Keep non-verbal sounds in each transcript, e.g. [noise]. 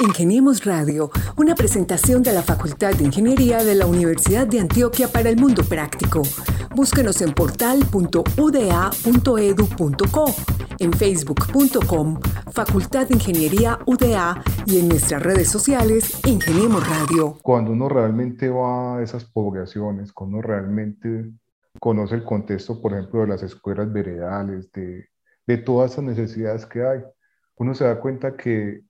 Ingeniemos Radio, una presentación de la Facultad de Ingeniería de la Universidad de Antioquia para el Mundo Práctico. Búsquenos en portal.uda.edu.co, en facebook.com, Facultad de Ingeniería UDA y en nuestras redes sociales, Ingeniemos Radio. Cuando uno realmente va a esas poblaciones, cuando uno realmente conoce el contexto, por ejemplo, de las escuelas veredales, de, de todas esas necesidades que hay, uno se da cuenta que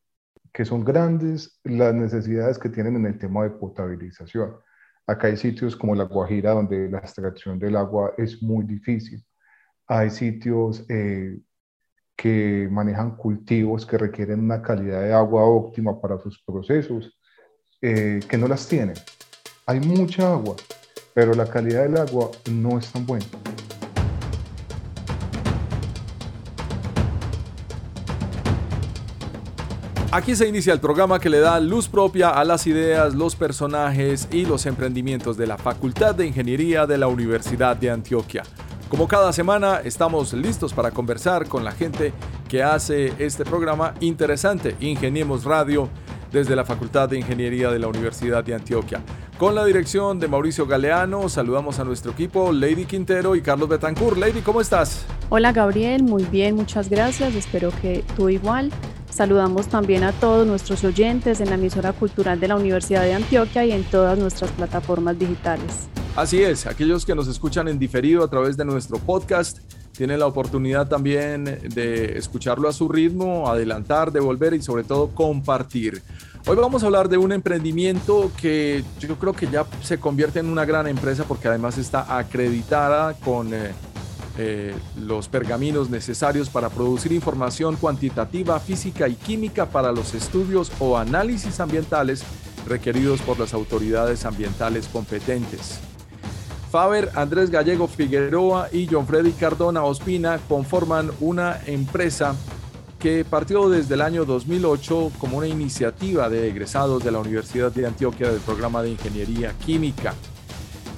que son grandes las necesidades que tienen en el tema de potabilización. Acá hay sitios como La Guajira donde la extracción del agua es muy difícil. Hay sitios eh, que manejan cultivos que requieren una calidad de agua óptima para sus procesos, eh, que no las tienen. Hay mucha agua, pero la calidad del agua no es tan buena. Aquí se inicia el programa que le da luz propia a las ideas, los personajes y los emprendimientos de la Facultad de Ingeniería de la Universidad de Antioquia. Como cada semana estamos listos para conversar con la gente que hace este programa interesante, Ingeniemos Radio, desde la Facultad de Ingeniería de la Universidad de Antioquia. Con la dirección de Mauricio Galeano, saludamos a nuestro equipo, Lady Quintero y Carlos Betancourt. Lady, ¿cómo estás? Hola Gabriel, muy bien, muchas gracias, espero que tú igual. Saludamos también a todos nuestros oyentes en la emisora cultural de la Universidad de Antioquia y en todas nuestras plataformas digitales. Así es, aquellos que nos escuchan en diferido a través de nuestro podcast tienen la oportunidad también de escucharlo a su ritmo, adelantar, devolver y sobre todo compartir. Hoy vamos a hablar de un emprendimiento que yo creo que ya se convierte en una gran empresa porque además está acreditada con... Eh, eh, los pergaminos necesarios para producir información cuantitativa, física y química para los estudios o análisis ambientales requeridos por las autoridades ambientales competentes. Faber, Andrés Gallego Figueroa y John Freddy Cardona Ospina conforman una empresa que partió desde el año 2008 como una iniciativa de egresados de la Universidad de Antioquia del programa de Ingeniería Química.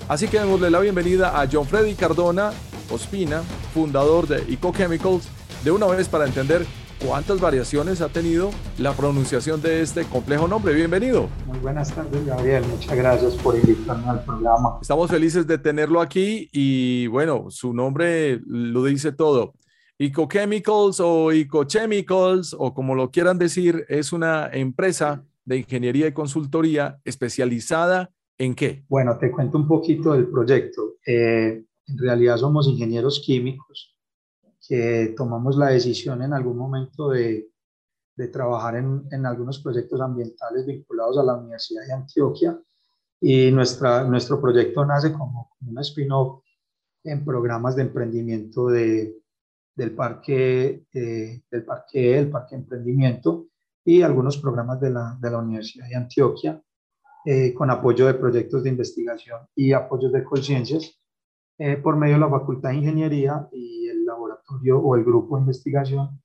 Así que démosle la bienvenida a John Freddy Cardona, Ospina, fundador de EcoChemicals, de una vez para entender cuántas variaciones ha tenido la pronunciación de este complejo nombre. Bienvenido. Muy buenas tardes, Gabriel. Muchas gracias por invitarme al programa. Estamos felices de tenerlo aquí y bueno, su nombre lo dice todo. EcoChemicals o EcoChemicals o como lo quieran decir, es una empresa de ingeniería y consultoría especializada en qué? Bueno, te cuento un poquito del proyecto. Eh, en realidad somos ingenieros químicos que tomamos la decisión en algún momento de, de trabajar en, en, algunos proyectos ambientales vinculados a la Universidad de Antioquia. Y nuestra, nuestro proyecto nace como un spin-off en programas de emprendimiento de, del parque, del parque, el parque emprendimiento y algunos programas de la, de la Universidad de Antioquia eh, con apoyo de proyectos de investigación y apoyos de conciencias eh, por medio de la Facultad de Ingeniería y el laboratorio o el grupo de investigación,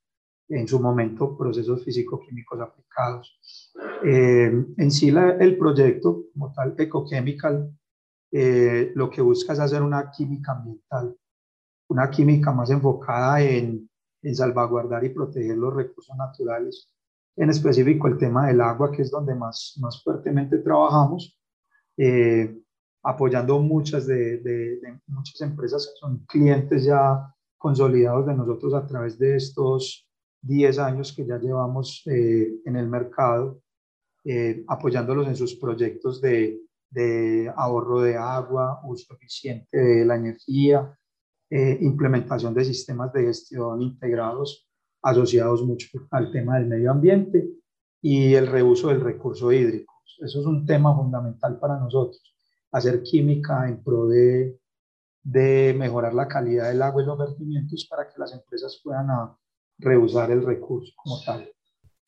en su momento procesos físico-químicos aplicados. Eh, en sí el proyecto, como tal, Ecochemical, eh, lo que busca es hacer una química ambiental, una química más enfocada en, en salvaguardar y proteger los recursos naturales, en específico el tema del agua, que es donde más, más fuertemente trabajamos. Eh, apoyando muchas de, muchas empresas que son clientes ya consolidados de nosotros a través de estos 10 años que ya llevamos eh, en el mercado, eh, apoyándolos en sus proyectos de, ahorro de agua, uso eficiente de la energía, eh, implementación de sistemas de gestión integrados asociados mucho al tema del medio ambiente y el reuso del recurso hídrico. Eso es un tema fundamental para nosotros hacer química en pro de, de mejorar la calidad del agua y los vertimientos para que las empresas puedan a, reusar el recurso como tal.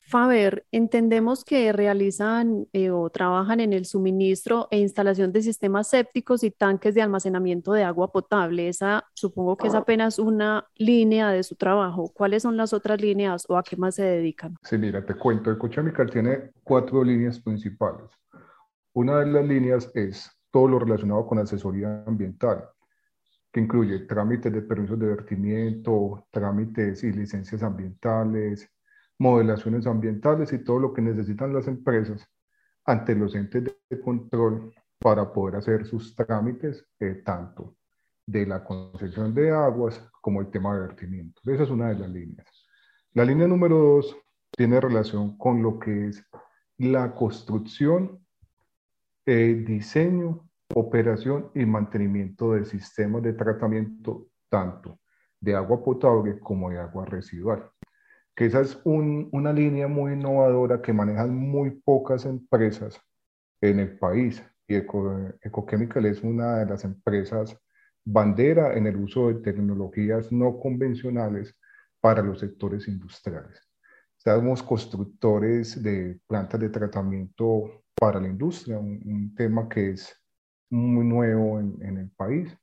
Faber, entendemos que realizan eh, o trabajan en el suministro e instalación de sistemas sépticos y tanques de almacenamiento de agua potable. Esa supongo que es apenas una línea de su trabajo. ¿Cuáles son las otras líneas o a qué más se dedican? Sí, mira, te cuento. Ecochemical tiene cuatro líneas principales. Una de las líneas es todo lo relacionado con asesoría ambiental, que incluye trámites de permisos de vertimiento, trámites y licencias ambientales, modelaciones ambientales y todo lo que necesitan las empresas ante los entes de control para poder hacer sus trámites, eh, tanto de la concesión de aguas como el tema de vertimiento. Esa es una de las líneas. La línea número dos tiene relación con lo que es la construcción, eh, diseño, operación y mantenimiento de sistemas de tratamiento tanto de agua potable como de agua residual. Que esa es una línea muy innovadora que manejan muy pocas empresas en el país. Y Ecochemical es una de las empresas bandera en el uso de tecnologías no convencionales para los sectores industriales. Estamos constructores de plantas de tratamiento para la industria, un, tema que es muy nuevo en, en, el país.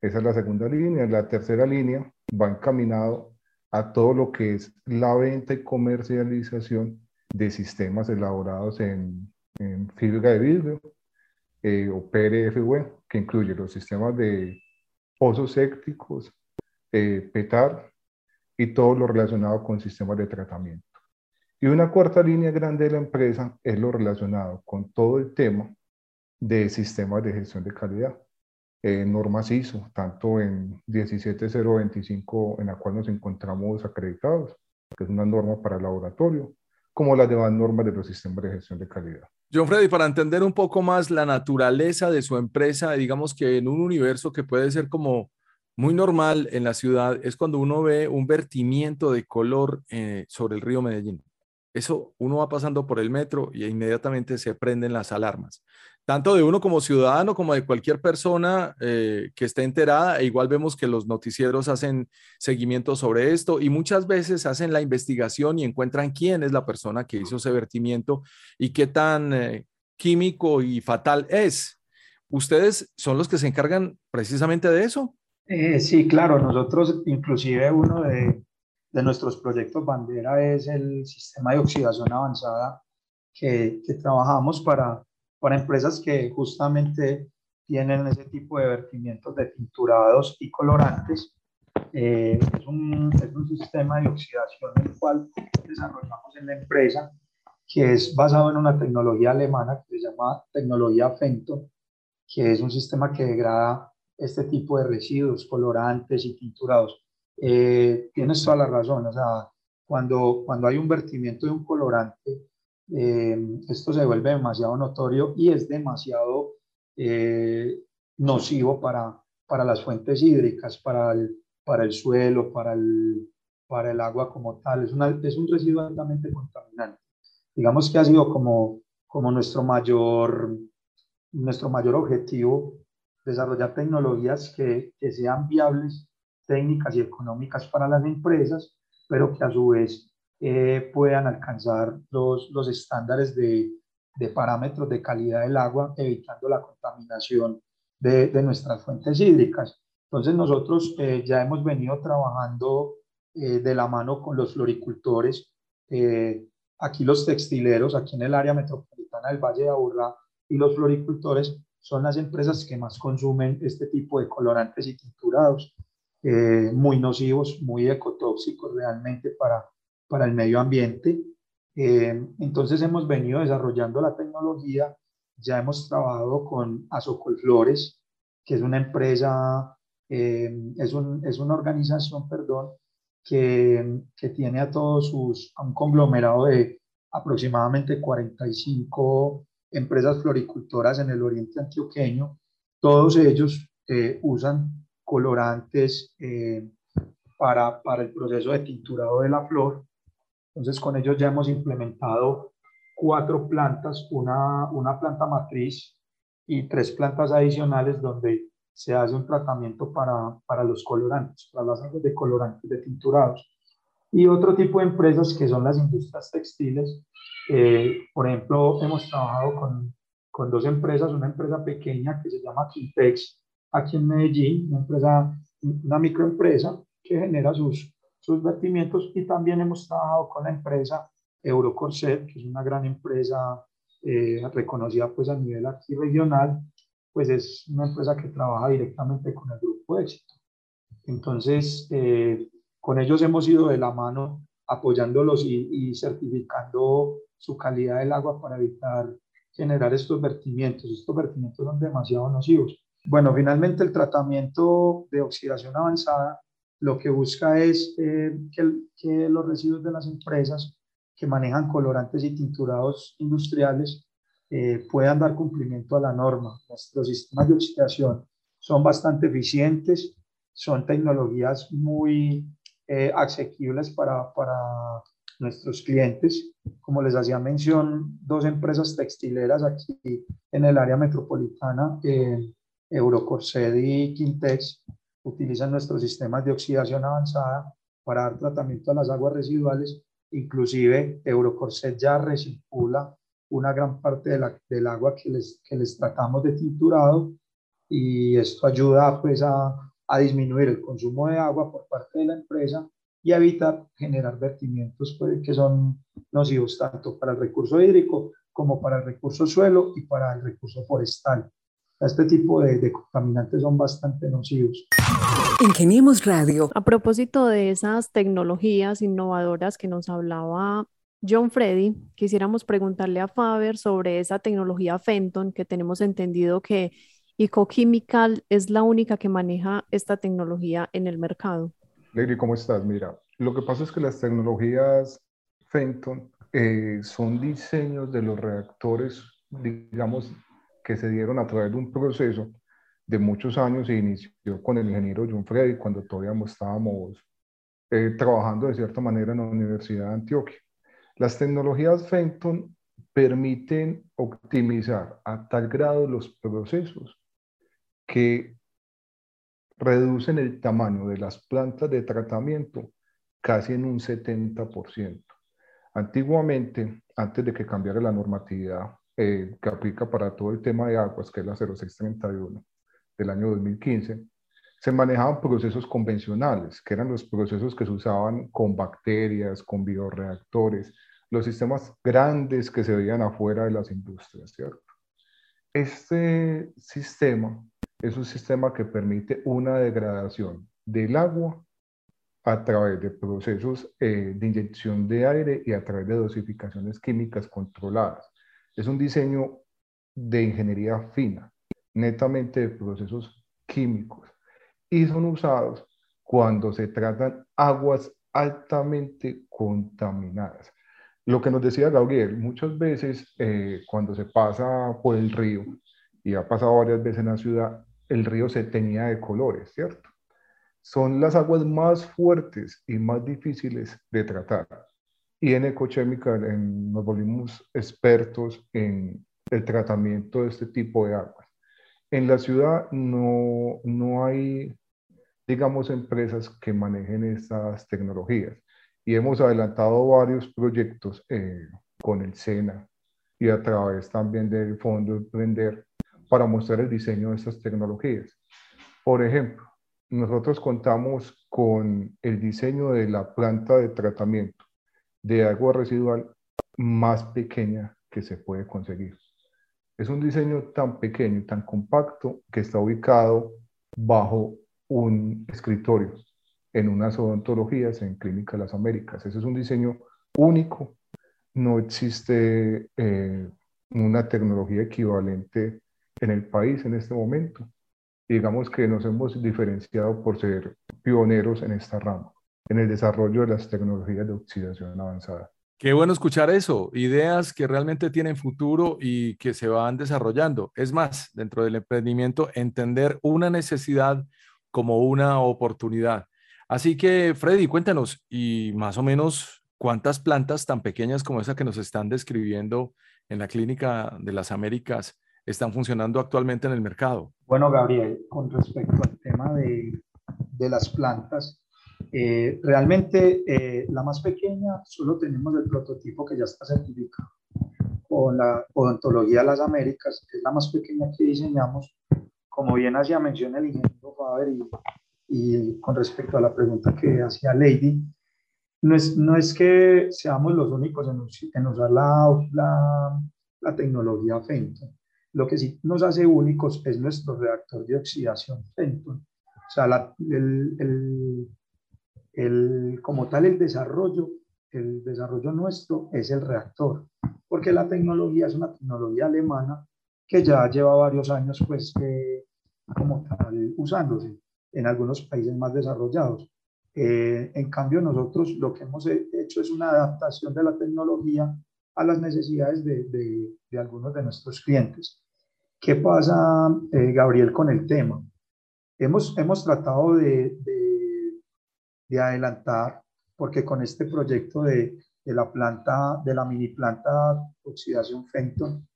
Esa es la segunda línea. La tercera línea va encaminado a todo lo que es la venta y comercialización de sistemas elaborados en, en fibra de vidrio eh, o PRFW, que incluye los sistemas de pozos sépticos, eh, PETAR y todo lo relacionado con sistemas de tratamiento. Y una cuarta línea grande de la empresa es lo relacionado con todo el tema de sistemas de gestión de calidad. Eh, normas ISO, tanto en 17025 en la cual nos encontramos acreditados, que es una norma para el laboratorio, como las demás normas de los sistemas de gestión de calidad. John Freddy, para entender un poco más la naturaleza de su empresa, digamos que en un universo que puede ser como muy normal en la ciudad, es cuando uno ve un vertimiento de color eh, sobre el río Medellín. Eso uno va pasando por el metro y inmediatamente se prenden las alarmas tanto de uno como ciudadano como de cualquier persona eh, que esté enterada. E igual vemos que los noticieros hacen seguimiento sobre esto y muchas veces hacen la investigación y encuentran quién es la persona que hizo ese vertimiento y qué tan eh, químico y fatal es. ¿Ustedes son los que se encargan precisamente de eso? Eh, sí, claro. Nosotros, inclusive uno de, de, nuestros proyectos bandera es el sistema de oxidación avanzada que, que trabajamos para para empresas que justamente tienen ese tipo de vertimientos de tinturados y colorantes. Eh, es, un, es, un, sistema de oxidación el cual desarrollamos en la empresa, que es basado en una tecnología alemana que se llama tecnología Fento, que es un sistema que degrada este tipo de residuos, colorantes y tinturados. Eh, tienes toda la razón, o sea, cuando, cuando hay un vertimiento de un colorante, eh, esto se vuelve demasiado notorio y es demasiado eh, nocivo para, para las fuentes hídricas, para el, para el suelo, para el, para el agua como tal. Es, una, es un residuo altamente contaminante. Digamos que ha sido como, como nuestro, mayor, nuestro mayor objetivo, desarrollar tecnologías que, que sean viables técnicas y económicas para las empresas, pero que a su vez eh, puedan alcanzar los, los estándares de, de, parámetros de calidad del agua, evitando la contaminación de, de nuestras fuentes hídricas. Entonces nosotros eh, ya hemos venido trabajando eh, de la mano con los floricultores, aquí los textileros, aquí en el área metropolitana del Valle de Aburrá, y los floricultores son las empresas que más consumen este tipo de colorantes y tinturados, muy nocivos, muy ecotóxicos realmente para, para el medio ambiente. Eh, entonces hemos venido desarrollando la tecnología, ya hemos trabajado con Azocolflores, que es una empresa, eh, es, un, es, una organización, perdón, que, que, tiene a todos sus, a un conglomerado de aproximadamente 45 empresas floricultoras en el oriente antioqueño. Todos ellos eh, usan colorantes para, para el proceso de tinturado de la flor entonces, con ellos ya hemos implementado cuatro plantas, una, una planta matriz y tres plantas adicionales donde se hace un tratamiento para, para los colorantes, para las aguas de colorantes de tinturados. Y otro tipo de empresas que son las industrias textiles. Eh, por ejemplo, hemos trabajado con, con, dos empresas, una empresa pequeña que se llama Quintex aquí en Medellín, una, empresa, una microempresa que genera sus, sus vertimientos y también hemos trabajado con la empresa Eurocorset, que es una gran empresa eh, reconocida pues a nivel aquí regional, pues es una empresa que trabaja directamente con el grupo éxito. Entonces, eh, con ellos hemos ido de la mano apoyándolos y, certificando su calidad del agua para evitar generar estos vertimientos. Estos vertimientos son demasiado nocivos. Bueno, finalmente el tratamiento de oxidación avanzada lo que busca es eh, que, los residuos de las empresas que manejan colorantes y tinturados industriales eh, puedan dar cumplimiento a la norma. Nuestros sistemas de oxidación son bastante eficientes, son tecnologías muy eh, asequibles para, para nuestros clientes. Como les hacía mención, dos empresas textileras aquí en el área metropolitana, eh, Eurocorsed y Quintex, utilizan nuestros sistemas de oxidación avanzada para dar tratamiento a las aguas residuales. Inclusive Eurocorset ya recircula una gran parte de la, del agua que les, que les tratamos de tinturado y esto ayuda pues a, a disminuir el consumo de agua por parte de la empresa y evitar generar vertimientos pues, que son nocivos tanto para el recurso hídrico como para el recurso suelo y para el recurso forestal. Este tipo de, contaminantes son bastante nocivos. Ingeniemos Radio. A propósito de esas tecnologías innovadoras que nos hablaba John Freddy, quisiéramos preguntarle a Faber sobre esa tecnología Fenton, que tenemos entendido que Ecochemical es la única que maneja esta tecnología en el mercado. Lady, ¿cómo estás? Mira, lo que pasa es que las tecnologías Fenton eh, son diseños de los reactores, digamos, que se dieron a través de un proceso de muchos años y inició con el ingeniero John Freddy cuando todavía estábamos eh, trabajando de cierta manera en la Universidad de Antioquia. Las tecnologías Fenton permiten optimizar a tal grado los procesos que reducen el tamaño de las plantas de tratamiento casi en un 70%. Antiguamente, antes de que cambiara la normatividad eh, que aplica para todo el tema de aguas, que es la 0631 del año 2015, se manejaban procesos convencionales, que eran los procesos que se usaban con bacterias, con bioreactores, los sistemas grandes que se veían afuera de las industrias, ¿cierto? Este sistema es un sistema que permite una degradación del agua a través de procesos eh, de inyección de aire y a través de dosificaciones químicas controladas. Es un diseño de ingeniería fina, netamente de procesos químicos, y son usados cuando se tratan aguas altamente contaminadas. Lo que nos decía Gabriel, muchas veces eh, cuando se pasa por el río, y ha pasado varias veces en la ciudad, el río se tenía de colores, ¿cierto? Son las aguas más fuertes y más difíciles de tratar y en Ecochemical nos volvimos expertos en el tratamiento de este tipo de aguas. En la ciudad no, no hay, digamos, empresas que manejen estas tecnologías y hemos adelantado varios proyectos eh, con el SENA y a través también del Fondo Emprender para mostrar el diseño de estas tecnologías. Por ejemplo, nosotros contamos con el diseño de la planta de tratamiento de agua residual más pequeña que se puede conseguir. Es un diseño tan pequeño y tan compacto que está ubicado bajo un escritorio en unas odontologías en Clínica de las Américas. Ese es un diseño único. No existe eh, una tecnología equivalente en el país en este momento. digamos que nos hemos diferenciado por ser pioneros en esta rama en el desarrollo de las tecnologías de oxidación avanzada. Qué bueno escuchar eso, ideas que realmente tienen futuro y que se van desarrollando. Es más, dentro del emprendimiento, entender una necesidad como una oportunidad. Así que, Freddy, cuéntanos, y más o menos, ¿cuántas plantas tan pequeñas como esa que nos están describiendo en la Clínica de las Américas están funcionando actualmente en el mercado? Bueno, Gabriel, con respecto al tema de, de las plantas, eh, realmente eh, la más pequeña solo tenemos el prototipo que ya está certificado con la odontología de las Américas, que es la más pequeña que diseñamos, como bien hacía mención el ingeniero Faber y, y, con respecto a la pregunta que hacía Lady, no es, no es que seamos los únicos en, en usar la, la, la, tecnología Fenton. Lo que sí nos hace únicos es nuestro reactor de oxidación Fenton. O sea, la, el, el el, como tal el desarrollo el desarrollo nuestro es el reactor, porque la tecnología es una tecnología alemana que ya lleva varios años, pues, como tal, usándose en algunos países más desarrollados. Eh, en cambio, nosotros lo que hemos hecho es una adaptación de la tecnología a las necesidades de, de, algunos de nuestros clientes. ¿Qué pasa, eh, Gabriel, con el tema? Hemos, hemos tratado de, adelantar, porque con este proyecto de, la planta, de la mini planta de oxidación Fenton,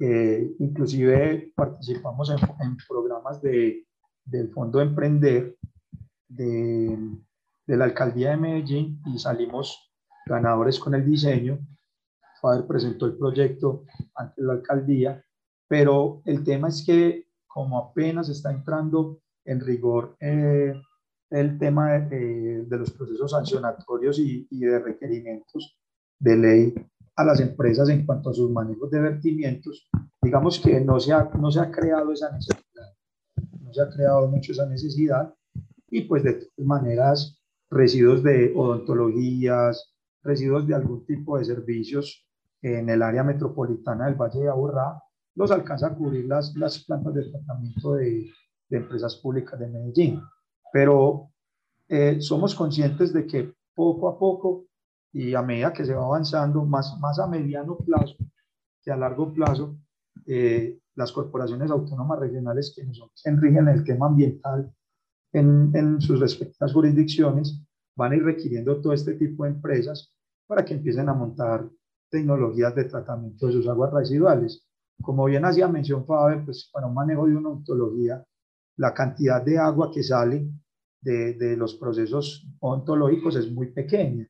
eh, inclusive participamos en, en programas de, del Fondo Emprender de, de la Alcaldía de Medellín y salimos ganadores con el diseño. Fader presentó el proyecto ante la alcaldía, pero el tema es que como apenas está entrando en rigor eh, el tema de, de, los procesos sancionatorios y, y, de requerimientos de ley a las empresas en cuanto a sus manejos de vertimientos, digamos que no se ha, no se ha creado esa necesidad, no se ha creado mucho esa necesidad y pues de todas maneras residuos de odontologías, residuos de algún tipo de servicios en el área metropolitana del Valle de Aburrá, los alcanza a cubrir las, las plantas de tratamiento de, de empresas públicas de Medellín. Pero eh, somos conscientes de que poco a poco y a medida que se va avanzando, más, más a mediano plazo que a largo plazo, eh, las corporaciones autónomas regionales que nos rigen el tema ambiental en, en sus respectivas jurisdicciones van a ir requiriendo todo este tipo de empresas para que empiecen a montar tecnologías de tratamiento de sus aguas residuales. Como bien hacía mención Faber, pues para un manejo de una ontología, la cantidad de agua que sale de, de, los procesos ontológicos es muy pequeña.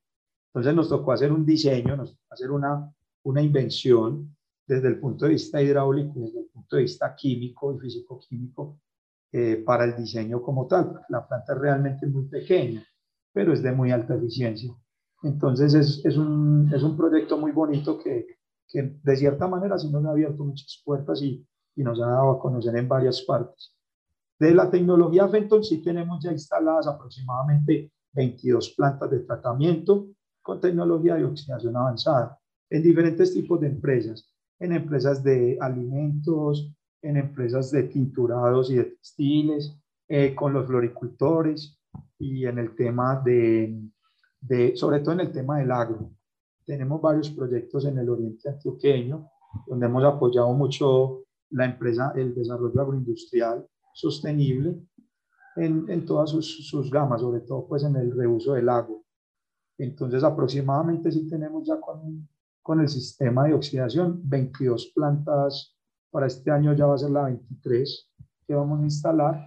Entonces nos tocó hacer un diseño, nos tocó hacer una, una invención desde el punto de vista hidráulico, desde el punto de vista químico y físico-químico, eh, para el diseño como tal. La planta es realmente muy pequeña, pero es de muy alta eficiencia. Entonces es, es, un, es un proyecto muy bonito que, que de cierta manera sí nos ha abierto muchas puertas y, y nos ha dado a conocer en varias partes. De la tecnología Fenton sí tenemos ya instaladas aproximadamente 22 plantas de tratamiento con tecnología de oxidación avanzada en diferentes tipos de empresas, en empresas de alimentos, en empresas de tinturados y de textiles, eh, con los floricultores y en el tema de, de, sobre todo en el tema del agro. Tenemos varios proyectos en el oriente antioqueño, donde hemos apoyado mucho la empresa, el desarrollo agroindustrial sostenible en, en todas sus, sus, gamas, sobre todo pues en el reuso del agua. Entonces aproximadamente sí tenemos ya con, con el sistema de oxidación 22 plantas para este año ya va a ser la 23 que vamos a instalar,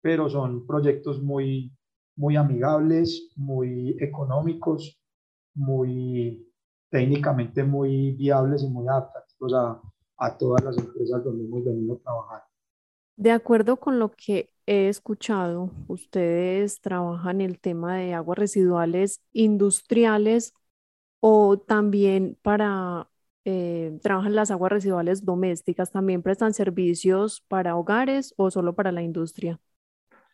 pero son proyectos muy, muy amigables, muy económicos, muy técnicamente muy viables y muy adaptativos a, a todas las empresas donde hemos venido a trabajar. De acuerdo con lo que he escuchado, ustedes trabajan el tema de aguas residuales industriales o también para eh, trabajan las aguas residuales domésticas, ¿también prestan servicios para hogares o solo para la industria?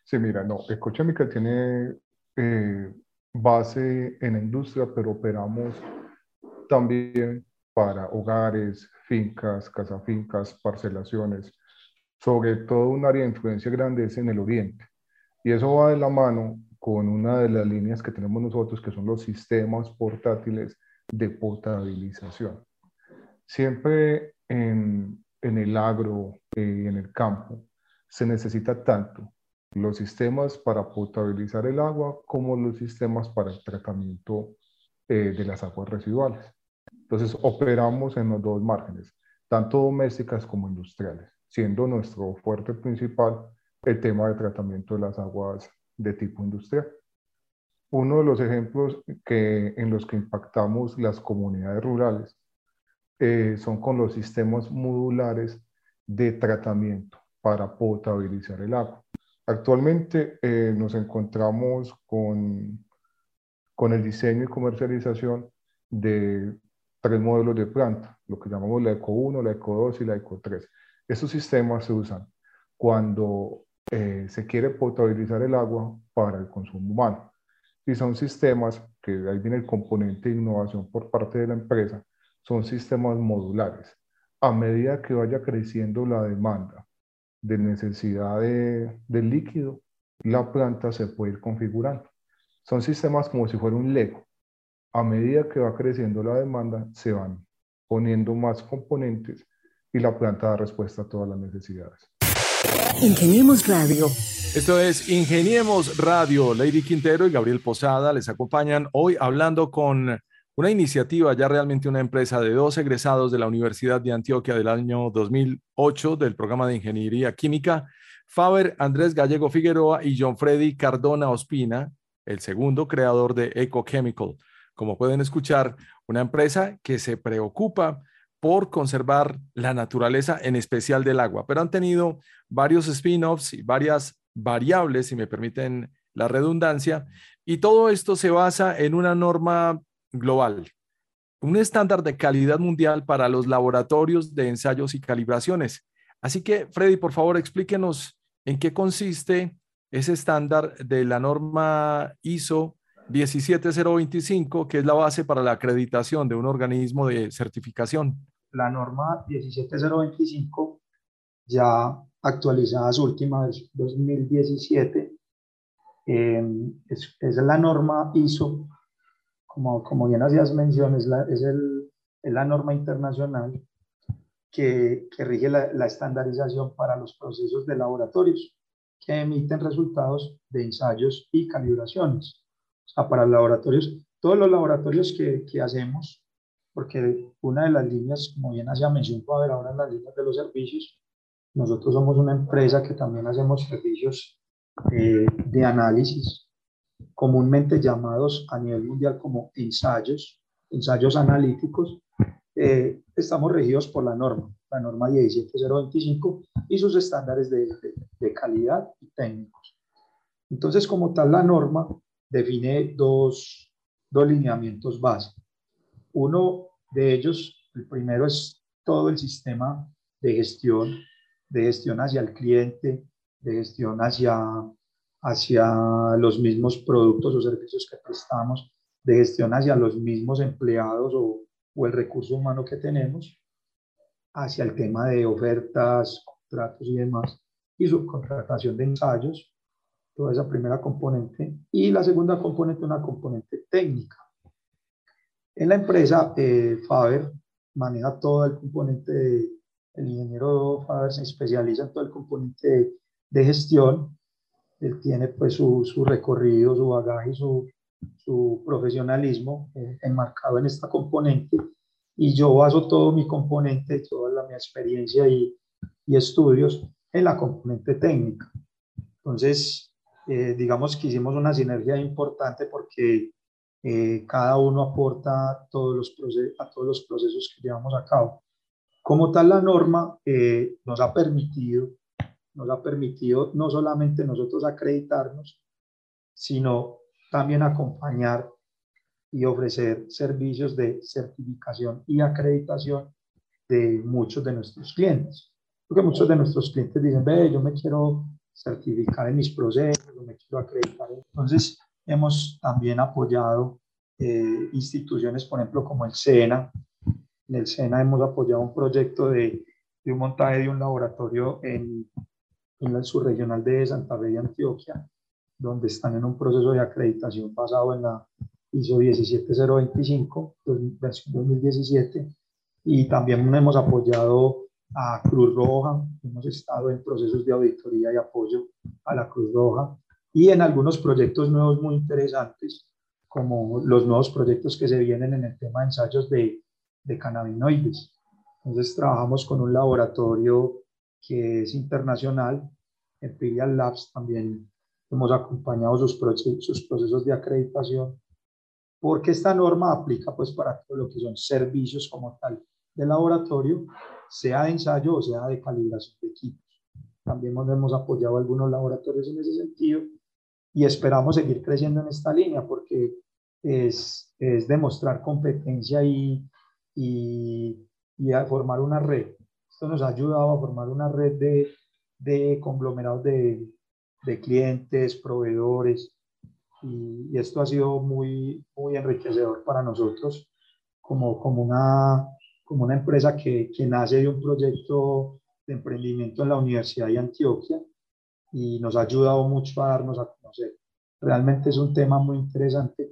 Sí, mira, no, Ecochemical tiene eh, base en la industria, pero operamos también para hogares, fincas, casafincas, parcelaciones. Sobre todo un área de influencia grande es en el oriente. Y eso va de la mano con una de las líneas que tenemos nosotros, que son los sistemas portátiles de potabilización. Siempre en, el agro y eh, en el campo se necesita tanto los sistemas para potabilizar el agua como los sistemas para el tratamiento eh, de las aguas residuales. Entonces operamos en los dos márgenes, tanto domésticas como industriales, siendo nuestro fuerte principal el tema de tratamiento de las aguas de tipo industrial. Uno de los ejemplos que, en los que impactamos las comunidades rurales eh, son con los sistemas modulares de tratamiento para potabilizar el agua. Actualmente eh, nos encontramos con, con el diseño y comercialización de tres modelos de planta, lo que llamamos la ECO 1, la ECO 2 y la ECO 3. Estos sistemas se usan cuando eh, se quiere potabilizar el agua para el consumo humano. Y son sistemas que ahí viene el componente de innovación por parte de la empresa, son sistemas modulares. A medida que vaya creciendo la demanda de necesidad de, del líquido, la planta se puede ir configurando. Son sistemas como si fuera un Lego. A medida que va creciendo la demanda, se van poniendo más componentes y la planta da respuesta a todas las necesidades. Ingeniemos Radio. Esto es Ingeniemos Radio. Lady Quintero y Gabriel Posada les acompañan hoy hablando con una iniciativa, ya realmente una empresa de dos egresados de la Universidad de Antioquia del año 2008 del programa de Ingeniería Química, Faber Andrés Gallego Figueroa y John Freddy Cardona Ospina, el segundo creador de EcoChemical. Como pueden escuchar, una empresa que se preocupa por conservar la naturaleza, en especial del agua, pero han tenido varios spin-offs y varias variables, si me permiten la redundancia, y todo esto se basa en una norma global, un estándar de calidad mundial para los laboratorios de ensayos y calibraciones. Así que, Freddy, por favor, explíquenos en qué consiste ese estándar de la norma ISO 17025, que es la base para la acreditación de un organismo de certificación. La norma 17025, ya actualizada su última vez 2017, eh, es, es, la norma ISO, como, como bien hacías mención, es la, es, el, es la norma internacional que, que rige la, la estandarización para los procesos de laboratorios que emiten resultados de ensayos y calibraciones. O sea, para laboratorios, todos los laboratorios que, que hacemos, porque una de las líneas, como bien hacía mención, puede haber ahora en las líneas de los servicios, nosotros somos una empresa que también hacemos servicios eh, de análisis, comúnmente llamados a nivel mundial como ensayos, ensayos analíticos. Eh, estamos regidos por la norma, la norma 17025 y sus estándares de, de, de calidad y técnicos. Entonces, como tal, la norma define dos, dos lineamientos básicos. Uno de ellos, el primero es todo el sistema de gestión, de gestión hacia el cliente, de gestión hacia, hacia los mismos productos o servicios que prestamos, de gestión hacia los mismos empleados o, o el recurso humano que tenemos, hacia el tema de ofertas, contratos y demás, y subcontratación de ensayos, toda esa primera componente, y la segunda componente, una componente técnica. En la empresa, eh, Faber maneja todo el componente, de, el ingeniero Faber se especializa en todo el componente de, de gestión, él tiene pues su, su recorrido, su bagaje, su, su profesionalismo eh, enmarcado en esta componente, y yo baso todo mi componente, toda la, mi experiencia y, y estudios en la componente técnica. Entonces, eh, digamos que hicimos una sinergia importante porque eh, cada uno aporta todos los a todos los procesos que llevamos a cabo. Como tal, la norma eh, nos ha permitido, nos ha permitido no solamente nosotros acreditarnos, sino también acompañar y ofrecer servicios de certificación y acreditación de muchos de nuestros clientes. Porque muchos de nuestros clientes dicen, ve, yo me quiero certificar en mis procesos, me quiero acreditar. Entonces, hemos también apoyado eh, instituciones, por ejemplo, como el SENA. En el SENA hemos apoyado un proyecto de, de un montaje de un laboratorio en, en el subregional de Santa Fe de Antioquia, donde están en un proceso de acreditación basado en la ISO 17025, versión 2017, y también hemos apoyado a Cruz Roja, hemos estado en procesos de auditoría y apoyo a la Cruz Roja y en algunos proyectos nuevos muy interesantes, como los nuevos proyectos que se vienen en el tema de ensayos de, de cannabinoides. Entonces trabajamos con un laboratorio que es internacional, Imperial Labs, también hemos acompañado sus procesos, sus procesos de acreditación, porque esta norma aplica pues para todo lo que son servicios como tal de laboratorio, sea de ensayo o sea de calibración de equipos. También hemos apoyado algunos laboratorios en ese sentido y esperamos seguir creciendo en esta línea porque es, es demostrar competencia y, y, y formar una red. Esto nos ha ayudado a formar una red de, de conglomerados de, de clientes, proveedores, y, esto ha sido muy, muy enriquecedor para nosotros como, como, una, como una empresa que, que nace de un proyecto de emprendimiento en la Universidad de Antioquia y nos ha ayudado mucho a darnos a conocer. Realmente es un tema muy interesante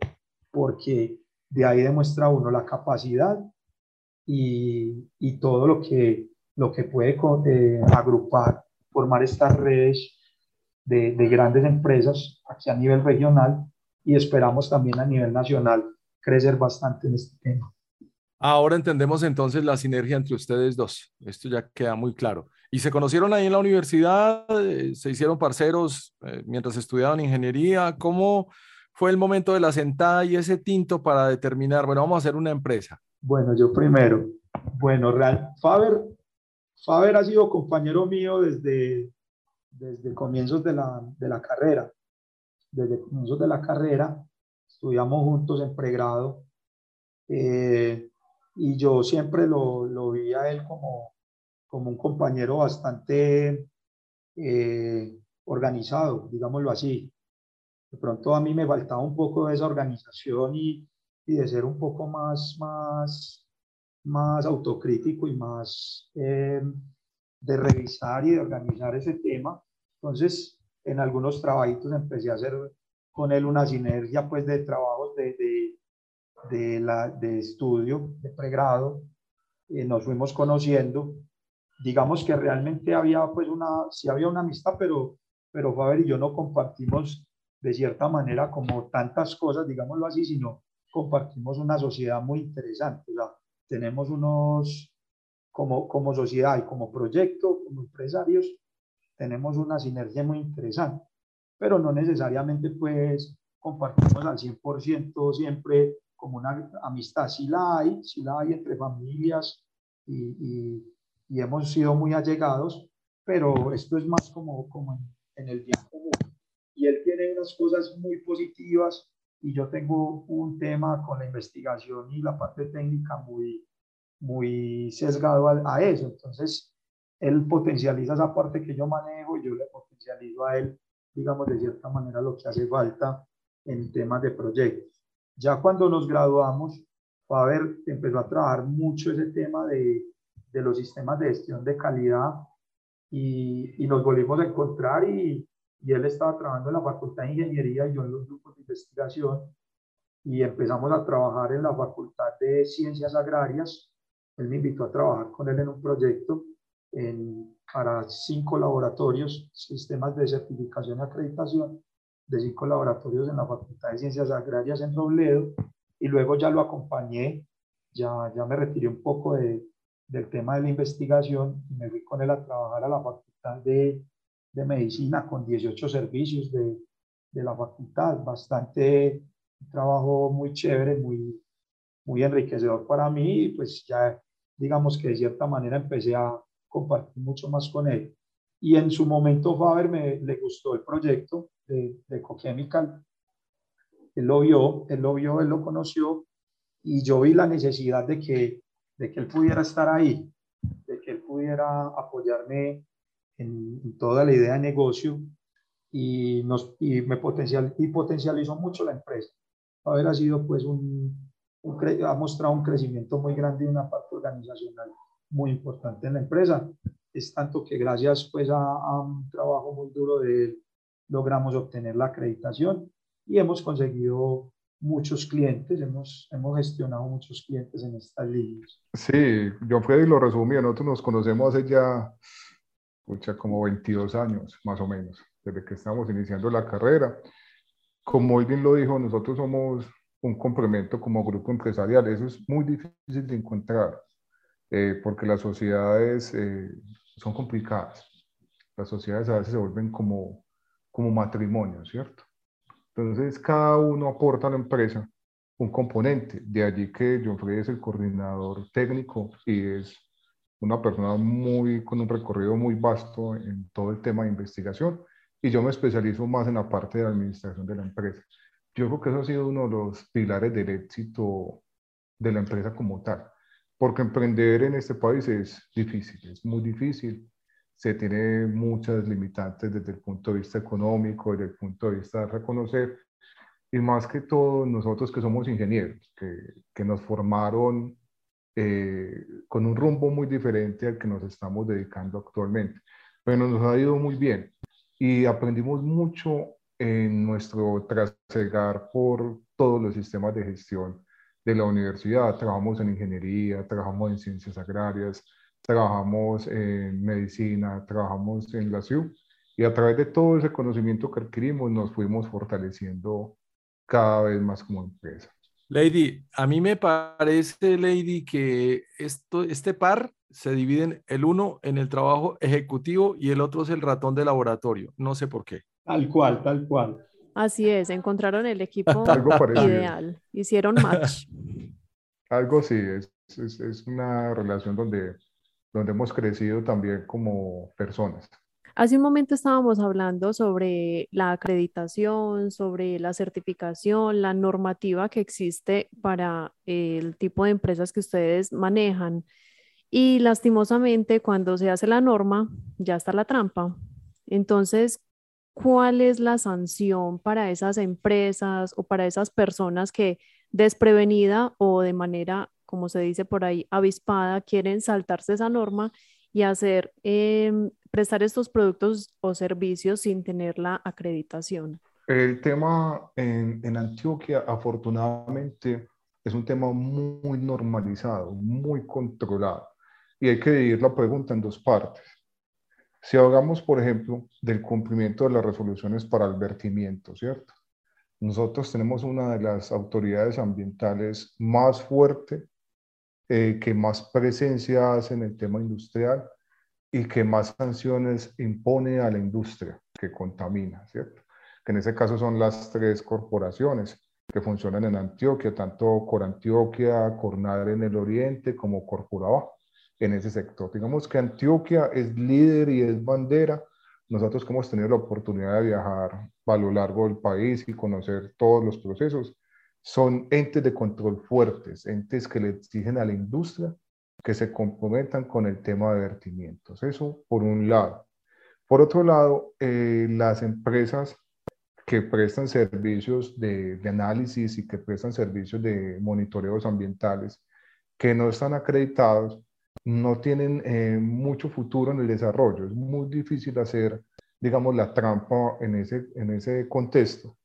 porque de ahí demuestra uno la capacidad y, y todo lo que, lo que puede eh, agrupar, formar estas redes de, de, grandes empresas aquí a nivel regional y esperamos también a nivel nacional crecer bastante en este tema. Ahora entendemos entonces la sinergia entre ustedes dos. Esto ya queda muy claro. ¿Y se conocieron ahí en la universidad? Eh, ¿Se hicieron parceros eh, mientras estudiaban ingeniería? ¿Cómo fue el momento de la sentada y ese tinto para determinar, bueno, vamos a hacer una empresa? Bueno, yo primero. Bueno, Real, Faber, Faber ha sido compañero mío desde, desde comienzos de la, de la carrera. Desde comienzos de la carrera estudiamos juntos en pregrado. Eh, y yo siempre lo, lo vi a él como, como un compañero bastante eh, organizado, digámoslo así. De pronto a mí me faltaba un poco de esa organización y, y de ser un poco más, más, más autocrítico y más eh, de revisar y de organizar ese tema. Entonces, en algunos trabajitos empecé a hacer con él una sinergia pues de trabajos de, de de, la, de estudio, de pregrado, eh, nos fuimos conociendo. Digamos que realmente había pues una, sí había una amistad, pero, pero Faber y yo no compartimos de cierta manera como tantas cosas, digámoslo así, sino compartimos una sociedad muy interesante. O tenemos unos, como, como sociedad y como proyecto, como empresarios, tenemos una sinergia muy interesante, pero no necesariamente pues compartimos al 100% siempre como una amistad. Sí la hay, sí la hay entre familias y, y, hemos sido muy allegados, pero esto es más como, como en, el bien común. Y él tiene unas cosas muy positivas y yo tengo un tema con la investigación y la parte técnica muy, muy sesgado a, a eso. Entonces, él potencializa esa parte que yo manejo y yo le potencializo a él, digamos, de cierta manera lo que hace falta en temas de proyectos. Ya cuando nos graduamos, Faber empezó a trabajar mucho ese tema de, de los sistemas de gestión de calidad y, y nos volvimos a encontrar y, y, él estaba trabajando en la Facultad de Ingeniería y yo en los grupos de investigación y empezamos a trabajar en la Facultad de Ciencias Agrarias. Él me invitó a trabajar con él en un proyecto en, para cinco laboratorios, sistemas de certificación y acreditación de cinco laboratorios en la Facultad de Ciencias Agrarias en Robledo y luego ya lo acompañé, ya, ya me retiré un poco de, del tema de la investigación y me fui con él a trabajar a la Facultad de, de Medicina con 18 servicios de, de la facultad, bastante trabajo muy chévere, muy, muy enriquecedor para mí y pues ya digamos que de cierta manera empecé a compartir mucho más con él. Y en su momento Faber me le gustó el proyecto de, de Ecochemical. Él lo vio, él lo vio, él lo conoció y yo vi la necesidad de que, de que él pudiera estar ahí, de que él pudiera apoyarme en, toda la idea de negocio y, nos, y me potencial, y potencializó mucho la empresa. Haber ha sido pues un, ha mostrado un crecimiento muy grande y una parte organizacional muy importante en la empresa. Es tanto que gracias pues a, a un trabajo muy duro de él, logramos obtener la acreditación y hemos conseguido muchos clientes, hemos, hemos gestionado muchos clientes en estas líneas. Sí, yo fui y lo resumí, nosotros nos conocemos hace ya pucha, como 22 años, más o menos, desde que estamos iniciando la carrera. Como él bien lo dijo, nosotros somos un complemento como grupo empresarial, eso es muy difícil de encontrar, eh, porque las sociedades eh, son complicadas, las sociedades a veces se vuelven como como matrimonio, ¿cierto? Entonces, cada uno aporta a la empresa un componente. De allí que John Freddy es el coordinador técnico y es una persona muy, con un recorrido muy vasto en todo el tema de investigación. Y yo me especializo más en la parte de administración de la empresa. Yo creo que eso ha sido uno de los pilares del éxito de la empresa como tal. Porque emprender en este país es difícil, es muy difícil se tiene muchas limitantes desde el punto de vista económico, desde el punto de vista de reconocer, y más que todo nosotros que somos ingenieros, que, que nos formaron eh, con un rumbo muy diferente al que nos estamos dedicando actualmente. Pero nos ha ido muy bien y aprendimos mucho en nuestro trasegar por todos los sistemas de gestión de la universidad. Trabajamos en ingeniería, trabajamos en ciencias agrarias, trabajamos en medicina, trabajamos en la CIU y a través de todo ese conocimiento que adquirimos nos fuimos fortaleciendo cada vez más como empresa. Lady, a mí me parece, Lady, que esto, este par se dividen el uno en el trabajo ejecutivo y el otro es el ratón de laboratorio. No sé por qué. Tal cual, tal cual. Así es, encontraron el [laughs] equipo ideal, hicieron [laughs] match. Algo sí, es, es una relación donde donde hemos crecido también como personas. Hace un momento estábamos hablando sobre la acreditación, sobre la certificación, la normativa que existe para el tipo de empresas que ustedes manejan. Y lastimosamente, cuando se hace la norma, ya está la trampa. Entonces, ¿cuál es la sanción para esas empresas o para esas personas que desprevenida o de manera como se dice por ahí, avispada, quieren saltarse esa norma y hacer, em, prestar estos productos o servicios sin tener la acreditación. El tema en, en Antioquia, afortunadamente, es un tema muy normalizado, muy controlado. Y hay que dividir la pregunta en dos partes. Si hablamos, por ejemplo, del cumplimiento de las resoluciones para el vertimiento, ¿cierto? Nosotros tenemos una de las autoridades ambientales más fuerte eh, que más presencia hace en el tema industrial y que más sanciones impone a la industria que contamina, ¿cierto? Que en ese caso son las tres corporaciones que funcionan en Antioquia, tanto Corantioquia, Cornar en el oriente como Corporaba en ese sector. Digamos que Antioquia es líder y es bandera. Nosotros que hemos tenido la oportunidad de viajar a lo largo del país y conocer todos los procesos, son entes de control fuertes, entes que le exigen a la industria que se comprometan con el tema de vertimientos. Eso por un lado. Por otro lado, eh, las empresas que prestan servicios de, análisis y que prestan servicios de monitoreos ambientales que no están acreditados, no tienen eh, mucho futuro en el desarrollo. Es muy difícil hacer, digamos, la trampa en ese, en ese contexto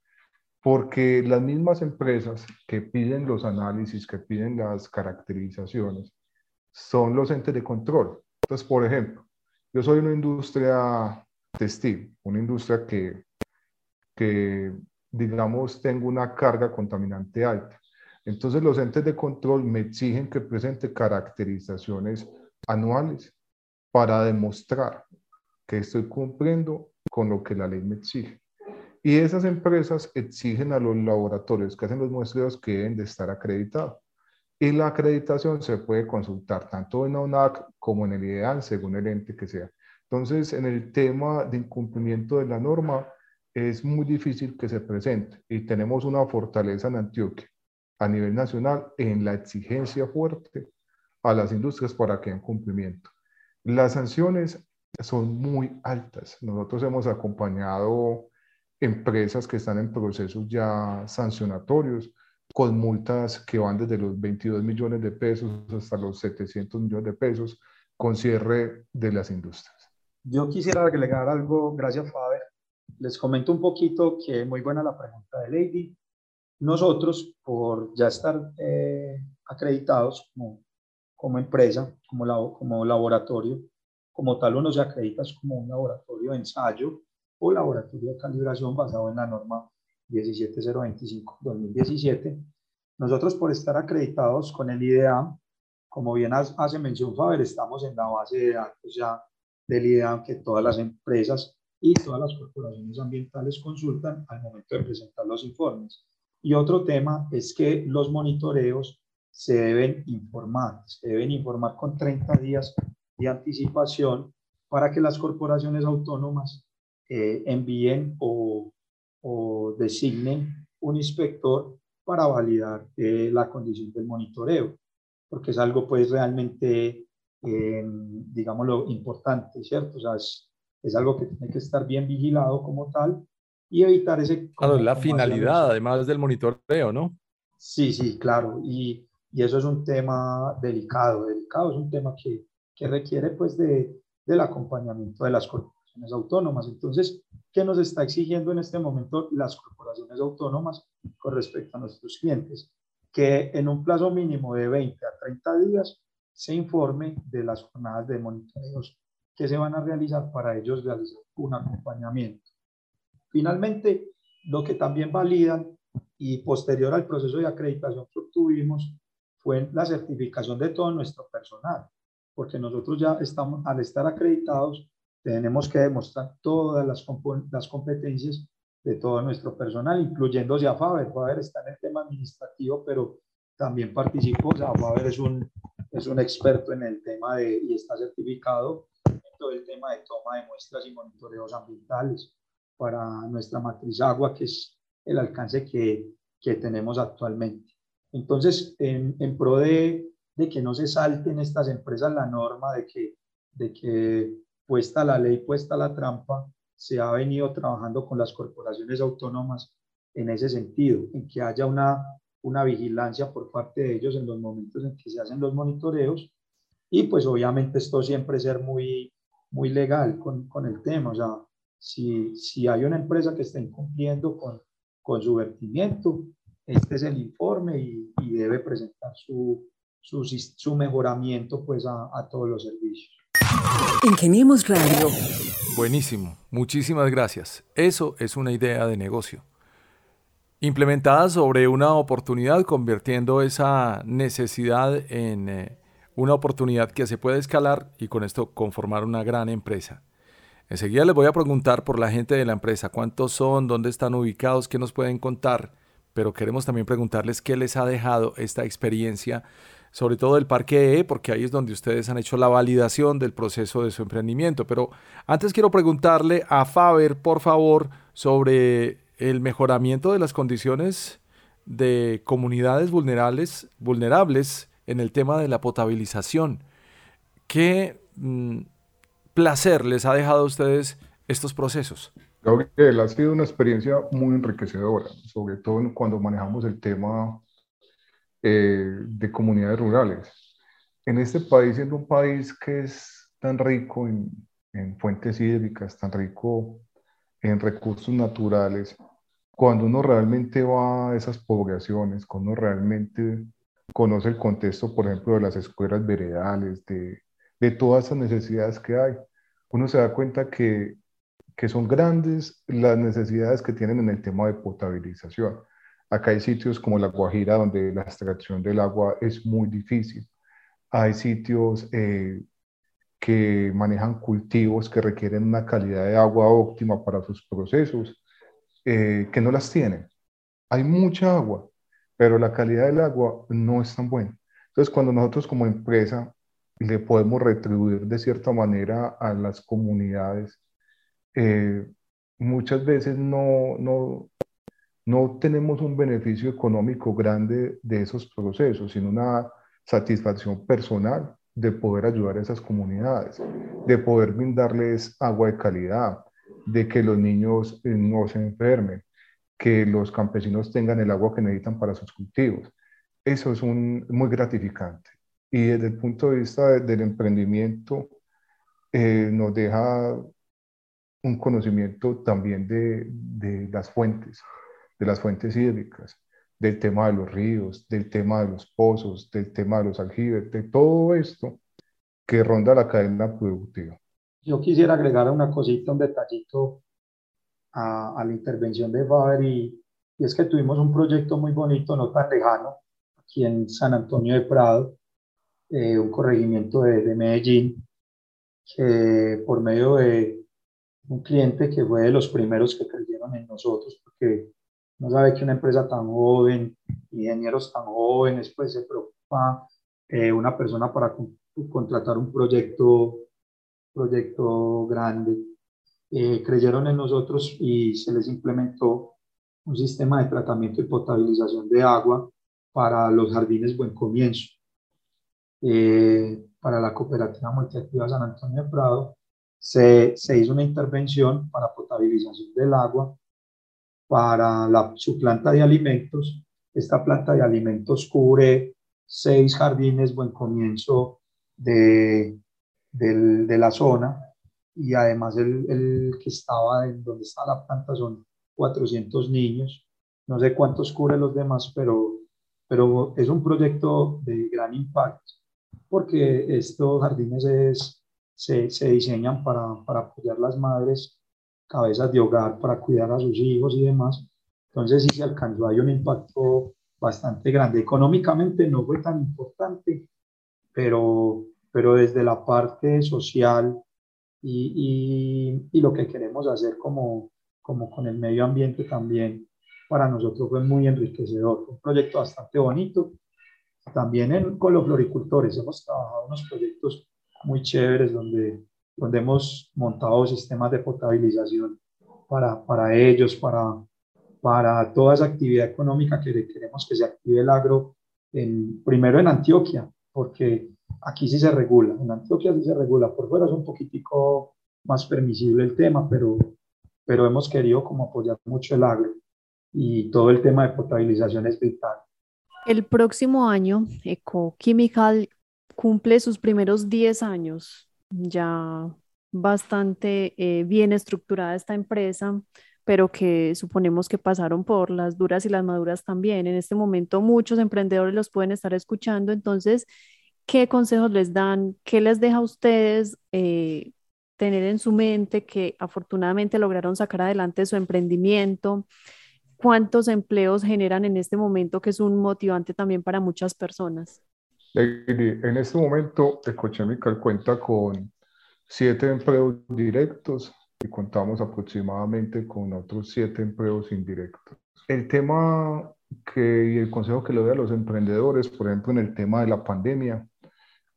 porque las mismas empresas que piden los análisis, que piden las caracterizaciones, son los entes de control. Entonces, por ejemplo, yo soy una industria textil, una industria que, que, digamos, tengo una carga contaminante alta. Entonces, los entes de control me exigen que presente caracterizaciones anuales para demostrar que estoy cumpliendo con lo que la ley me exige. Y esas empresas exigen a los laboratorios que hacen los muestreos que deben de estar acreditados. Y la acreditación se puede consultar tanto en la UNAC como en el IDEAN, según el ente que sea. Entonces, en el tema de incumplimiento de la norma, es muy difícil que se presente. Y tenemos una fortaleza en Antioquia a nivel nacional en la exigencia fuerte a las industrias para que den cumplimiento. Las sanciones son muy altas. Nosotros hemos acompañado empresas que están en procesos ya sancionatorios con multas que van desde los 22 millones de pesos hasta los 700 millones de pesos con cierre de las industrias. Yo quisiera agregar algo, gracias Faber. Les comento un poquito que muy buena la pregunta de Lady. Nosotros, por ya estar eh, acreditados como, como empresa, como, como laboratorio, como tal uno se acredita como un laboratorio de ensayo o laboratorio de calibración basado en la norma 17025-2017. Nosotros por estar acreditados con el IDEAM, como bien hace mención Faber, estamos en la base de datos ya del IDEAM que todas las empresas y todas las corporaciones ambientales consultan al momento de presentar los informes. Y otro tema es que los monitoreos se deben informar, se deben informar con 30 días de anticipación para que las corporaciones autónomas eh, envíen o, designen un inspector para validar eh, la condición del monitoreo, porque es algo pues realmente, eh, digámoslo, importante, ¿cierto? O sea, es, es, algo que tiene que estar bien vigilado como tal y evitar ese... Claro, la finalidad además del monitoreo, ¿no? Sí, sí, claro. Y, y, eso es un tema delicado. Delicado es un tema que, que requiere pues de, del acompañamiento de las corporaciones autónomas. Entonces, ¿qué nos está exigiendo en este momento las corporaciones autónomas con respecto a nuestros clientes? Que en un plazo mínimo de 20 a 30 días se informe de las jornadas de monitoreos que se van a realizar para ellos realizar un acompañamiento. Finalmente, lo que también validan y posterior al proceso de acreditación que obtuvimos fue la certificación de todo nuestro personal, porque nosotros ya estamos, al estar acreditados, tenemos que demostrar todas las, competencias de todo nuestro personal, incluyéndose a Faber. Faber está en el tema administrativo, pero también participó, Faber es un, es un experto en el tema de, y está certificado en todo el tema de toma de muestras y monitoreos ambientales para nuestra matriz agua, que es el alcance que, que tenemos actualmente. Entonces, en, en pro de, de, que no se salten estas empresas la norma, de que, de que puesta la ley, puesta la trampa, se ha venido trabajando con las corporaciones autónomas en ese sentido, en que haya una, una vigilancia por parte de ellos en los momentos en que se hacen los monitoreos y pues obviamente esto siempre ser muy, muy legal con, con el tema, o sea, si, si hay una empresa que está incumpliendo con, con su vertimiento, este es el informe y, y debe presentar su, su, su, mejoramiento pues a, a todos los servicios. Ingeniemos Radio. Buenísimo, muchísimas gracias. Eso es una idea de negocio. Implementada sobre una oportunidad, convirtiendo esa necesidad en eh, una oportunidad que se puede escalar y con esto conformar una gran empresa. Enseguida les voy a preguntar por la gente de la empresa, cuántos son, dónde están ubicados, qué nos pueden contar, pero queremos también preguntarles qué les ha dejado esta experiencia, sobre todo el Parque E, porque ahí es donde ustedes han hecho la validación del proceso de su emprendimiento. Pero antes quiero preguntarle a Faber, por favor, sobre el mejoramiento de las condiciones de comunidades vulnerables, vulnerables en el tema de la potabilización. ¿Qué mm, placer les ha dejado a ustedes estos procesos? Gabriel, ha sido una experiencia muy enriquecedora, sobre todo cuando manejamos el tema eh, de comunidades rurales. En este país, siendo un país que es tan rico en, en fuentes hídricas, tan rico en recursos naturales, cuando uno realmente va a esas poblaciones, cuando uno realmente conoce el contexto, por ejemplo, de las escuelas veredales, de, de todas esas necesidades que hay, uno se da cuenta que, que son grandes las necesidades que tienen en el tema de potabilización. Acá hay sitios como La Guajira donde la extracción del agua es muy difícil. Hay sitios eh, que manejan cultivos que requieren una calidad de agua óptima para sus procesos, eh, que no las tienen. Hay mucha agua, pero la calidad del agua no es tan buena. Entonces, cuando nosotros como empresa le podemos retribuir de cierta manera a las comunidades, eh, muchas veces no, no, no tenemos un beneficio económico grande de esos procesos, sino una satisfacción personal de poder ayudar a esas comunidades, de poder brindarles agua de calidad, de que los niños eh, no se enfermen, que los campesinos tengan el agua que necesitan para sus cultivos. Eso es un, muy gratificante. Y desde el punto de vista del emprendimiento, eh, nos deja un conocimiento también de, de las fuentes, de las fuentes hídricas, del tema de los ríos, del tema de los pozos, del tema de los aljibes, de todo esto que ronda la cadena productiva. Yo quisiera agregar una cosita, un detallito a, a la intervención de Faber y, y, es que tuvimos un proyecto muy bonito, no tan lejano, aquí en San Antonio de Prado, eh, un corregimiento de, de, Medellín, que por medio de un cliente que fue de los primeros que creyeron en nosotros, porque no sabe que una empresa tan joven, ingenieros tan jóvenes, pues se preocupa eh, una persona para con, contratar un proyecto proyecto grande. Eh, creyeron en nosotros y se les implementó un sistema de tratamiento y potabilización de agua para los jardines Buen Comienzo. Eh, para la cooperativa multiactiva San Antonio de Prado, se, se, hizo una intervención para potabilización del agua para la, su planta de alimentos. Esta planta de alimentos cubre seis jardines, buen comienzo de, de la zona y además el, el, que estaba en donde está la planta son 400 niños. No sé cuántos cubre los demás, pero, pero es un proyecto de gran impacto porque estos jardines es, se, se, diseñan para, para apoyar las madres cabezas de hogar, para cuidar a sus hijos y demás. Entonces sí se alcanzó, hay un impacto bastante grande. Económicamente no fue tan importante, pero, pero desde la parte social y, y, y, lo que queremos hacer como, como con el medio ambiente también, para nosotros fue muy enriquecedor. un proyecto bastante bonito. También en, con los floricultores hemos trabajado unos proyectos muy chéveres donde, donde hemos montado sistemas de potabilización para, para ellos, para, para toda esa actividad económica que queremos que se active el agro, en, primero en Antioquia, porque aquí sí se regula, en Antioquia sí se regula, por fuera es un poquitico más permisible el tema, pero, pero hemos querido como apoyar mucho el agro y todo el tema de potabilización es vital. El próximo año, Ecochemical cumple sus primeros 10 años, ya bastante eh, bien estructurada esta empresa, pero que suponemos que pasaron por las duras y las maduras también. En este momento muchos emprendedores los pueden estar escuchando, entonces, ¿qué consejos les dan? ¿Qué les deja a ustedes eh, tener en su mente que afortunadamente lograron sacar adelante su emprendimiento? ¿Cuántos empleos generan en este momento, que es un motivante también para muchas personas? En este momento, Ecochemical cuenta con siete empleos directos y contamos aproximadamente con otros siete empleos indirectos. El tema que, y el consejo que le doy a los emprendedores, por ejemplo, en el tema de la pandemia,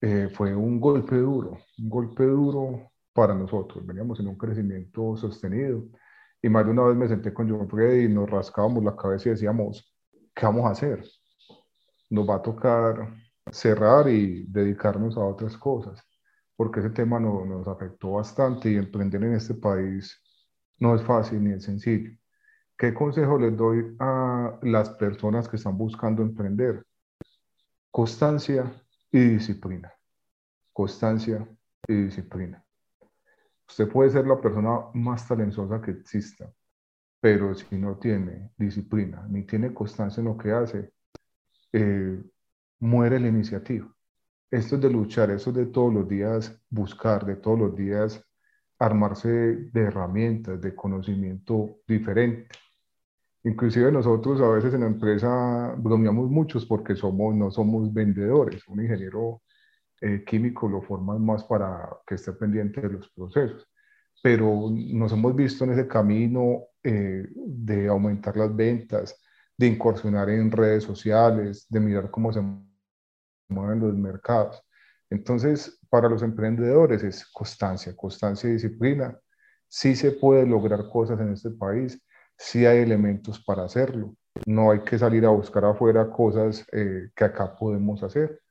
eh, fue un golpe duro, un golpe duro para nosotros. Veníamos en un crecimiento sostenido y más de una vez me senté con John Freddy y nos rascábamos la cabeza y decíamos, ¿qué vamos a hacer? Nos va a tocar cerrar y dedicarnos a otras cosas porque ese tema no, nos afectó bastante y emprender en este país no es fácil ni es sencillo. ¿Qué consejo les doy a las personas que están buscando emprender? Constancia y disciplina. Constancia y disciplina. Usted puede ser la persona más talentosa que exista, pero si no tiene disciplina ni tiene constancia en lo que hace, eh, muere la iniciativa esto es de luchar, esto es de todos los días buscar, de todos los días armarse de, herramientas, de conocimiento diferente. Inclusive nosotros a veces en la empresa bromeamos muchos porque somos, no somos vendedores. Un ingeniero eh, químico lo forman más para que esté pendiente de los procesos. Pero nos hemos visto en ese camino eh, de aumentar las ventas, de incursionar en redes sociales, de mirar cómo se mueven los mercados. Entonces, para los emprendedores es constancia, constancia y disciplina. Sí se puede lograr cosas en este país, sí hay elementos para hacerlo. No hay que salir a buscar afuera cosas eh, que acá podemos hacer.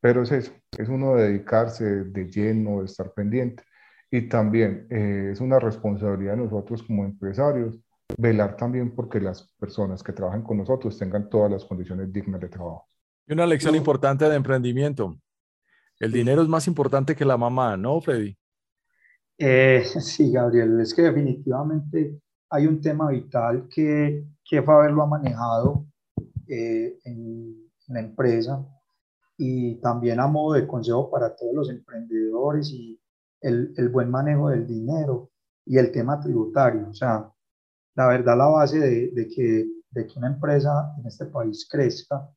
Pero es eso, es uno dedicarse de lleno, de estar pendiente. Y también eh, es una responsabilidad de nosotros como empresarios velar también porque las personas que trabajan con nosotros tengan todas las condiciones dignas de trabajo. Y una lección importante de emprendimiento. El dinero es más importante que la mamá, ¿no, Freddy? Eh, sí, Gabriel, es que definitivamente hay un tema vital que, que Faber lo ha manejado eh, en, la empresa y también a modo de consejo para todos los emprendedores y el, el, buen manejo del dinero y el tema tributario. O sea, la verdad, la base de, de, que, de que una empresa en este país crezca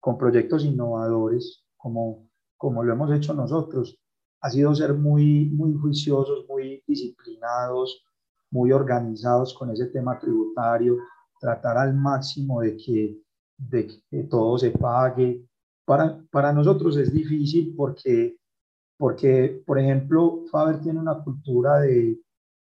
con proyectos innovadores, como, como lo hemos hecho nosotros, ha sido ser muy, muy juiciosos, muy disciplinados, muy organizados con ese tema tributario, tratar al máximo de que, de que todo se pague. Para, para nosotros es difícil porque, porque, por ejemplo, Faber tiene una cultura de,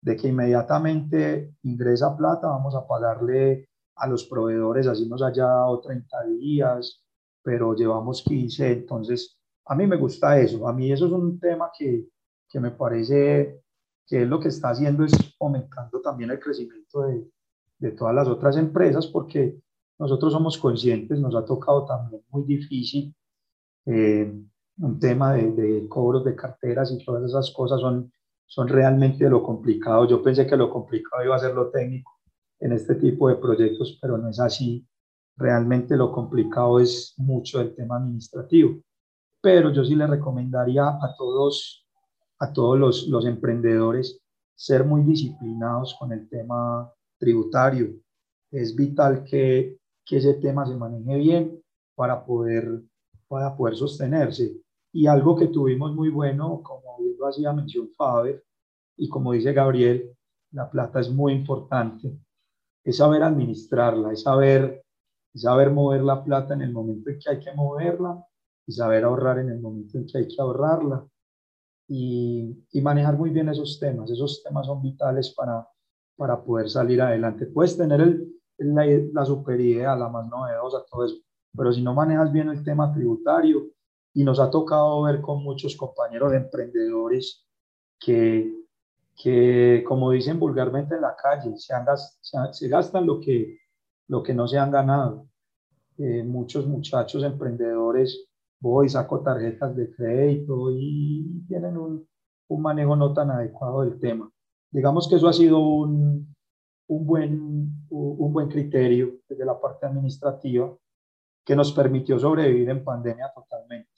de que inmediatamente ingresa plata, vamos a pagarle a los proveedores, así nos haya dado 30 días, pero llevamos 15, entonces a mí me gusta eso, a mí eso es un tema que, me parece que es lo que está haciendo es aumentando también el crecimiento de, de todas las otras empresas, porque nosotros somos conscientes, nos ha tocado también muy difícil eh, un tema de, de, cobros de carteras y todas esas cosas son, son realmente lo complicado. Yo pensé que lo complicado iba a ser lo técnico en este tipo de proyectos, pero no es así. Realmente lo complicado es mucho el tema administrativo. Pero yo sí le recomendaría a todos, a todos los, los emprendedores ser muy disciplinados con el tema tributario. Es vital que, que ese tema se maneje bien para poder, para poder sostenerse. Y algo que tuvimos muy bueno, como bien lo hacía mención Faber, y como dice Gabriel, la plata es muy importante, es saber administrarla, es saber, es saber mover la plata en el momento en que hay que moverla y saber ahorrar en el momento en que hay que ahorrarla y, y manejar muy bien esos temas. Esos temas son vitales para, para poder salir adelante. Puedes tener el, la, la super idea, la más novedosa, todo eso, pero si no manejas bien el tema tributario, y nos ha tocado ver con muchos compañeros emprendedores que, que como dicen vulgarmente en la calle, se, se, gastan lo que, lo que no se han ganado. Eh, muchos muchachos emprendedores, voy, saco tarjetas de crédito y tienen un, un manejo no tan adecuado del tema. Digamos que eso ha sido un, un, buen, un buen criterio desde la parte administrativa que nos permitió sobrevivir en pandemia totalmente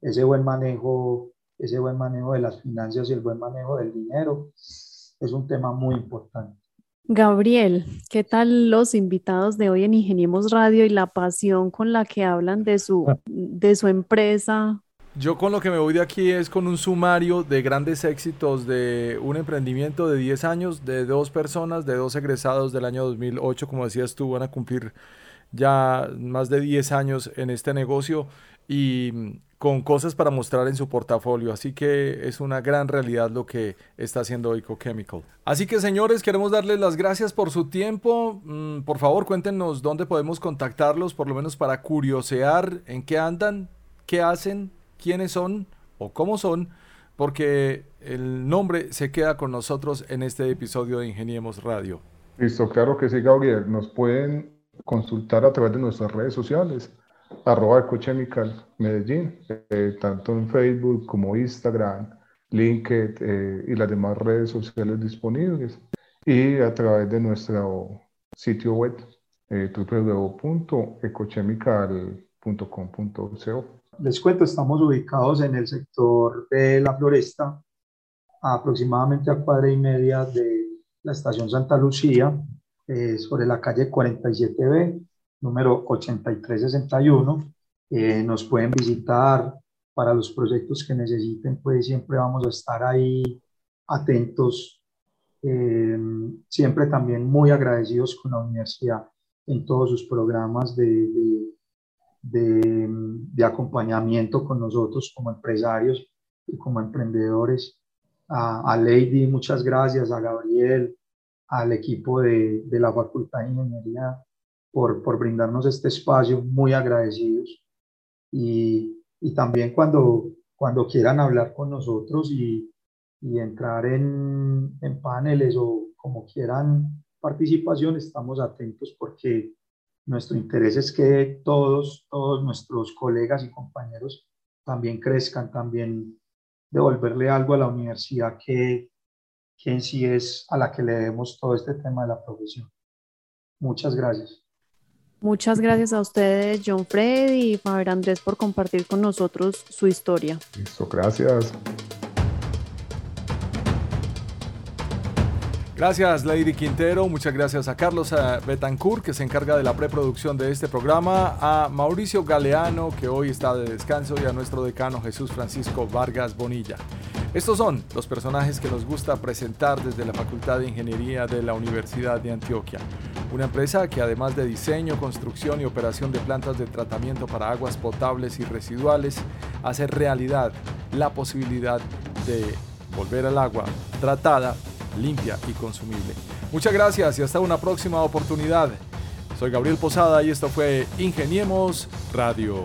ese buen manejo, ese buen manejo de las finanzas y el buen manejo del dinero es un tema muy importante. Gabriel, ¿qué tal los invitados de hoy en Ingeniemos Radio y la pasión con la que hablan de su, de su empresa? Yo con lo que me voy de aquí es con un sumario de grandes éxitos de un emprendimiento de 10 años, de dos personas, de dos egresados del año 2008, como decías tú, van a cumplir ya más de 10 años en este negocio y mm, con cosas para mostrar en su portafolio. Así que es una gran realidad lo que está haciendo Chemical. Así que señores, queremos darles las gracias por su tiempo. Mm, por favor, cuéntenos dónde podemos contactarlos, por lo menos para curiosear en qué andan, qué hacen, quiénes son o cómo son, porque el nombre se queda con nosotros en este episodio de Ingeniemos Radio. Listo, claro que sí, Gabriel. Nos pueden consultar a través de nuestras redes sociales arroba Ecochemical Medellín, eh, tanto en Facebook como Instagram, LinkedIn eh, y las demás redes sociales disponibles y a través de nuestro sitio web eh, www.ecochemical.com.co. Les cuento, estamos ubicados en el sector de la floresta, aproximadamente a cuadra y media de la estación Santa Lucía, sobre la calle 47B número 8361. Eh, nos pueden visitar para los proyectos que necesiten, pues siempre vamos a estar ahí atentos, eh, siempre también muy agradecidos con la universidad en todos sus programas de, de, de, acompañamiento con nosotros como empresarios y como emprendedores. A, a Lady, muchas gracias, a Gabriel, al equipo de, de la Facultad de Ingeniería por, por brindarnos este espacio, muy agradecidos. Y, y, también cuando, cuando quieran hablar con nosotros y, y entrar en, en, paneles o como quieran participación, estamos atentos porque nuestro interés es que todos, todos nuestros colegas y compañeros también crezcan, también devolverle algo a la universidad que, que en sí es a la que le debemos todo este tema de la profesión. Muchas gracias. Muchas gracias a ustedes, John Fred y Faber Andrés, por compartir con nosotros su historia. Listo, gracias. Gracias, Lady Quintero. Muchas gracias a Carlos Betancourt, que se encarga de la preproducción de este programa, a Mauricio Galeano, que hoy está de descanso, y a nuestro decano Jesús Francisco Vargas Bonilla. Estos son los personajes que nos gusta presentar desde la Facultad de Ingeniería de la Universidad de Antioquia. Una empresa que además de diseño, construcción y operación de plantas de tratamiento para aguas potables y residuales, hace realidad la posibilidad de volver al agua tratada limpia y consumible. Muchas gracias y hasta una próxima oportunidad. Soy Gabriel Posada y esto fue Ingeniemos Radio.